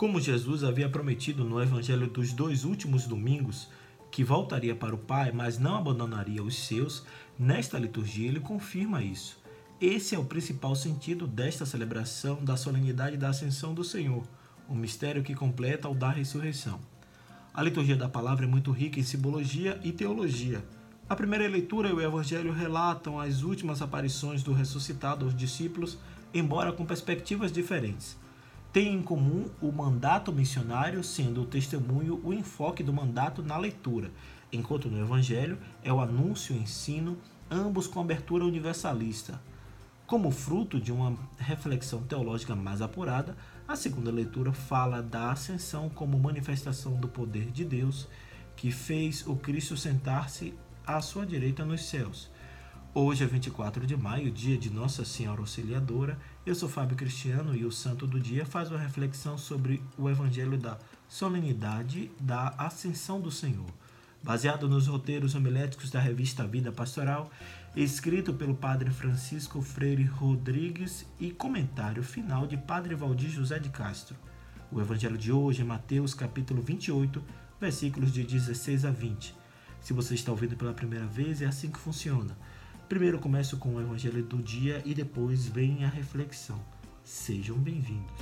Como Jesus havia prometido no Evangelho dos dois últimos domingos, que voltaria para o Pai, mas não abandonaria os seus, nesta liturgia ele confirma isso. Esse é o principal sentido desta celebração da solenidade da Ascensão do Senhor, o mistério que completa o da ressurreição. A liturgia da palavra é muito rica em simbologia e teologia. A primeira leitura e o Evangelho relatam as últimas aparições do ressuscitado aos discípulos, embora com perspectivas diferentes. Tem em comum o mandato missionário, sendo o testemunho o enfoque do mandato na leitura, enquanto no Evangelho é o anúncio e o ensino, ambos com abertura universalista. Como fruto de uma reflexão teológica mais apurada, a segunda leitura fala da ascensão como manifestação do poder de Deus que fez o Cristo sentar-se à sua direita nos céus. Hoje é 24 de maio, dia de Nossa Senhora Auxiliadora. Eu sou Fábio Cristiano e o Santo do Dia faz uma reflexão sobre o Evangelho da solenidade da Ascensão do Senhor baseado nos roteiros homiléticos da revista Vida Pastoral, escrito pelo padre Francisco Freire Rodrigues e comentário final de padre Valdir José de Castro. O evangelho de hoje é Mateus capítulo 28, versículos de 16 a 20. Se você está ouvindo pela primeira vez, é assim que funciona. Primeiro começo com o evangelho do dia e depois vem a reflexão. Sejam bem-vindos.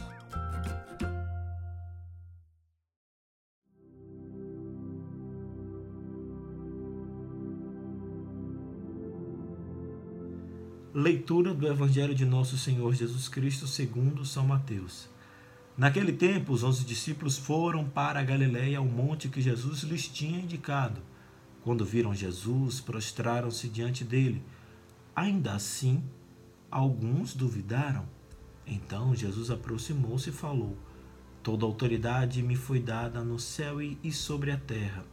Leitura do Evangelho de Nosso Senhor Jesus Cristo segundo São Mateus. Naquele tempo, os onze discípulos foram para a Galiléia, ao monte que Jesus lhes tinha indicado. Quando viram Jesus, prostraram-se diante dele. Ainda assim, alguns duvidaram. Então Jesus aproximou-se e falou: Toda autoridade me foi dada no céu e sobre a terra.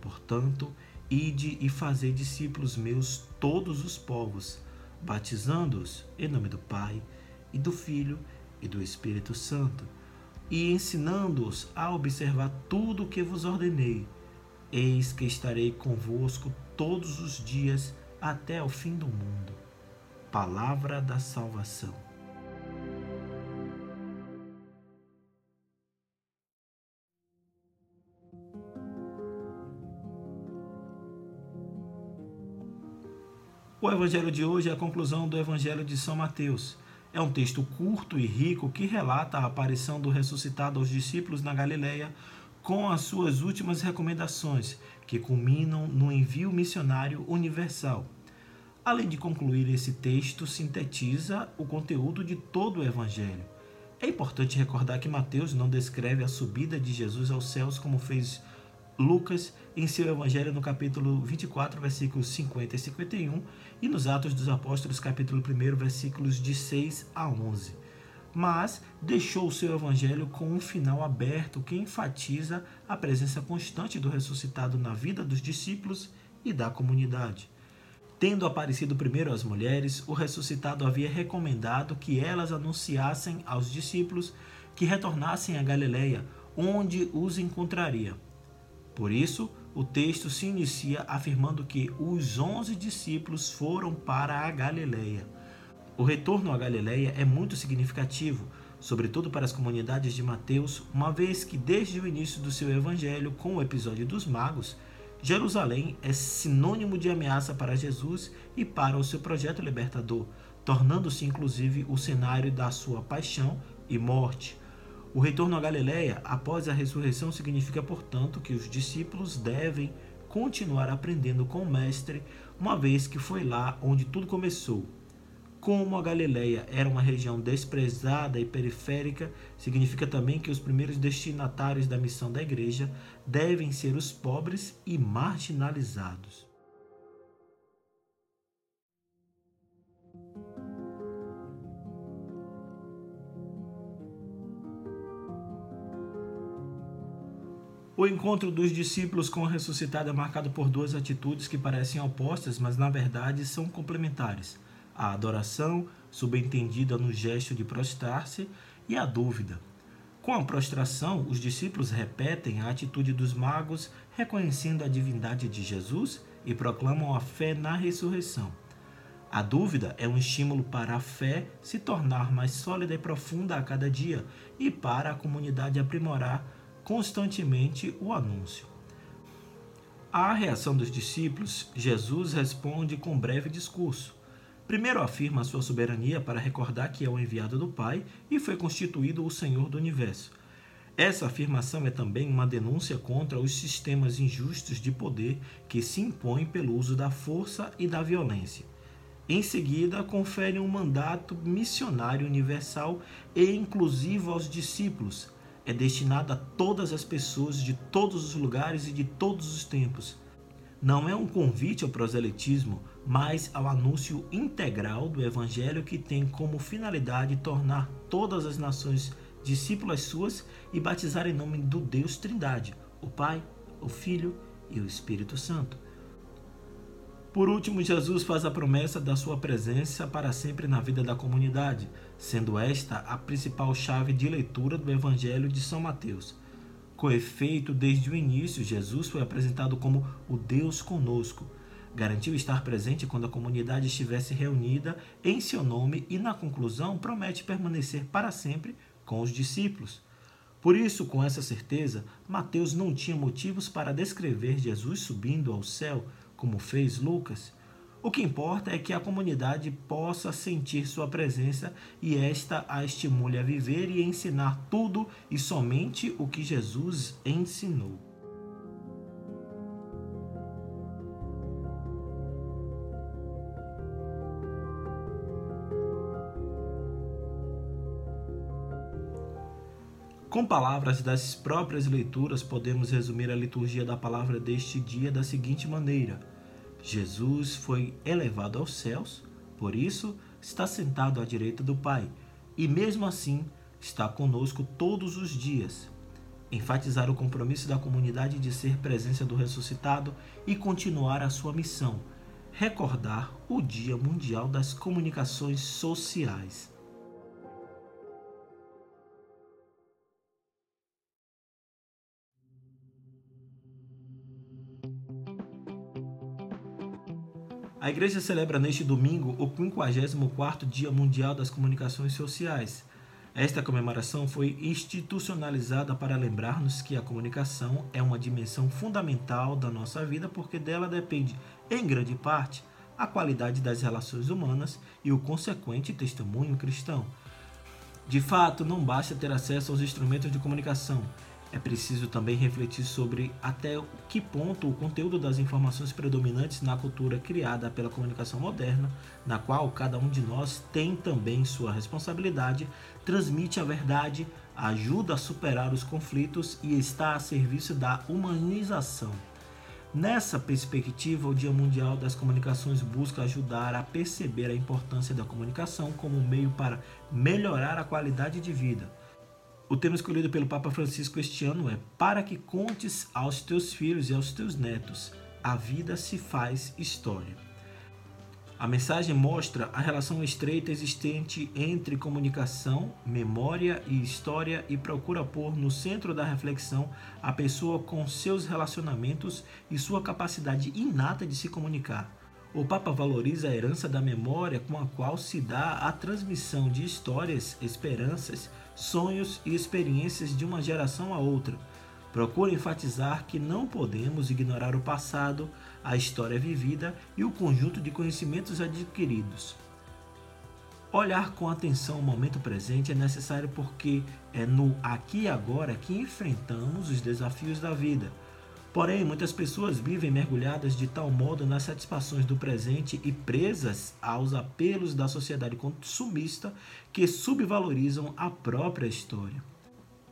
Portanto, ide e fazei discípulos meus todos os povos batizando-os em nome do Pai e do Filho e do Espírito Santo, e ensinando-os a observar tudo o que vos ordenei. Eis que estarei convosco todos os dias até o fim do mundo. Palavra da salvação. O evangelho de hoje é a conclusão do evangelho de São Mateus. É um texto curto e rico que relata a aparição do ressuscitado aos discípulos na Galileia com as suas últimas recomendações, que culminam no envio missionário universal. Além de concluir esse texto, sintetiza o conteúdo de todo o evangelho. É importante recordar que Mateus não descreve a subida de Jesus aos céus como fez Lucas em seu Evangelho no capítulo 24, versículos 50 e 51, e nos Atos dos Apóstolos, capítulo 1, versículos de 6 a 11. Mas deixou o seu Evangelho com um final aberto que enfatiza a presença constante do ressuscitado na vida dos discípulos e da comunidade. Tendo aparecido primeiro às mulheres, o ressuscitado havia recomendado que elas anunciassem aos discípulos que retornassem a Galiléia, onde os encontraria. Por isso, o texto se inicia afirmando que os onze discípulos foram para a Galileia. O retorno à Galileia é muito significativo, sobretudo para as comunidades de Mateus, uma vez que desde o início do seu evangelho, com o episódio dos magos, Jerusalém é sinônimo de ameaça para Jesus e para o seu projeto libertador, tornando-se inclusive o cenário da sua paixão e morte. O retorno à Galiléia após a ressurreição significa, portanto, que os discípulos devem continuar aprendendo com o Mestre, uma vez que foi lá onde tudo começou. Como a Galileia era uma região desprezada e periférica, significa também que os primeiros destinatários da missão da igreja devem ser os pobres e marginalizados. O encontro dos discípulos com o ressuscitado é marcado por duas atitudes que parecem opostas, mas na verdade são complementares: a adoração, subentendida no gesto de prostrar-se, e a dúvida. Com a prostração, os discípulos repetem a atitude dos magos, reconhecendo a divindade de Jesus e proclamam a fé na ressurreição. A dúvida é um estímulo para a fé se tornar mais sólida e profunda a cada dia e para a comunidade aprimorar constantemente o anúncio. À reação dos discípulos, Jesus responde com breve discurso. Primeiro afirma sua soberania para recordar que é o enviado do Pai e foi constituído o Senhor do universo. Essa afirmação é também uma denúncia contra os sistemas injustos de poder que se impõem pelo uso da força e da violência. Em seguida, confere um mandato missionário universal e inclusivo aos discípulos. É destinado a todas as pessoas de todos os lugares e de todos os tempos. Não é um convite ao proselitismo, mas ao anúncio integral do Evangelho que tem como finalidade tornar todas as nações discípulas suas e batizar em nome do Deus Trindade, o Pai, o Filho e o Espírito Santo. Por último, Jesus faz a promessa da sua presença para sempre na vida da comunidade, sendo esta a principal chave de leitura do Evangelho de São Mateus. Com efeito, desde o início, Jesus foi apresentado como o Deus conosco. Garantiu estar presente quando a comunidade estivesse reunida em seu nome e, na conclusão, promete permanecer para sempre com os discípulos. Por isso, com essa certeza, Mateus não tinha motivos para descrever Jesus subindo ao céu como fez Lucas, o que importa é que a comunidade possa sentir sua presença e esta a estimule a viver e ensinar tudo e somente o que Jesus ensinou. Com palavras das próprias leituras, podemos resumir a liturgia da palavra deste dia da seguinte maneira: Jesus foi elevado aos céus, por isso está sentado à direita do Pai, e mesmo assim está conosco todos os dias. Enfatizar o compromisso da comunidade de ser presença do ressuscitado e continuar a sua missão. Recordar o Dia Mundial das Comunicações Sociais. A igreja celebra neste domingo o 54º Dia Mundial das Comunicações Sociais. Esta comemoração foi institucionalizada para lembrar-nos que a comunicação é uma dimensão fundamental da nossa vida porque dela depende, em grande parte, a qualidade das relações humanas e o consequente testemunho cristão. De fato, não basta ter acesso aos instrumentos de comunicação, é preciso também refletir sobre até que ponto o conteúdo das informações predominantes na cultura criada pela comunicação moderna, na qual cada um de nós tem também sua responsabilidade, transmite a verdade, ajuda a superar os conflitos e está a serviço da humanização. Nessa perspectiva, o Dia Mundial das Comunicações busca ajudar a perceber a importância da comunicação como meio para melhorar a qualidade de vida o tema escolhido pelo Papa Francisco este ano é Para que contes aos teus filhos e aos teus netos, a vida se faz história. A mensagem mostra a relação estreita existente entre comunicação, memória e história e procura pôr no centro da reflexão a pessoa com seus relacionamentos e sua capacidade inata de se comunicar. O Papa valoriza a herança da memória com a qual se dá a transmissão de histórias, esperanças, sonhos e experiências de uma geração a outra. Procura enfatizar que não podemos ignorar o passado, a história vivida e o conjunto de conhecimentos adquiridos. Olhar com atenção o momento presente é necessário porque é no aqui e agora que enfrentamos os desafios da vida. Porém, muitas pessoas vivem mergulhadas de tal modo nas satisfações do presente e presas aos apelos da sociedade consumista que subvalorizam a própria história.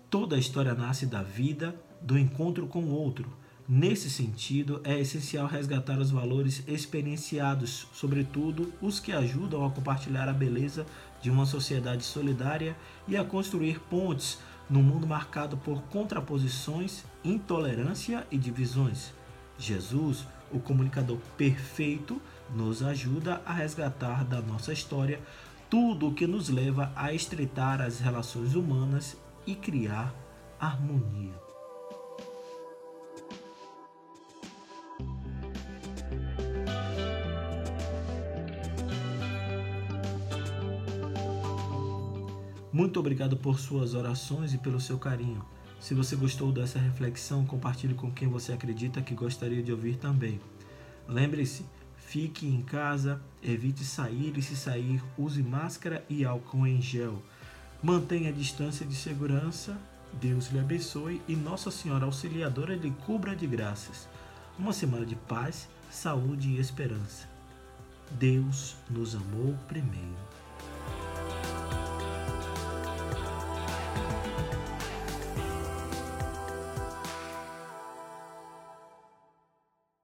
Toda a história nasce da vida, do encontro com o outro. Nesse sentido, é essencial resgatar os valores experienciados, sobretudo os que ajudam a compartilhar a beleza de uma sociedade solidária e a construir pontes num mundo marcado por contraposições, intolerância e divisões. Jesus, o comunicador perfeito, nos ajuda a resgatar da nossa história tudo o que nos leva a estreitar as relações humanas e criar harmonia. Muito obrigado por suas orações e pelo seu carinho. Se você gostou dessa reflexão, compartilhe com quem você acredita que gostaria de ouvir também. Lembre-se, fique em casa, evite sair e se sair, use máscara e álcool em gel. Mantenha a distância de segurança. Deus lhe abençoe e Nossa Senhora Auxiliadora lhe cubra de graças. Uma semana de paz, saúde e esperança. Deus nos amou primeiro.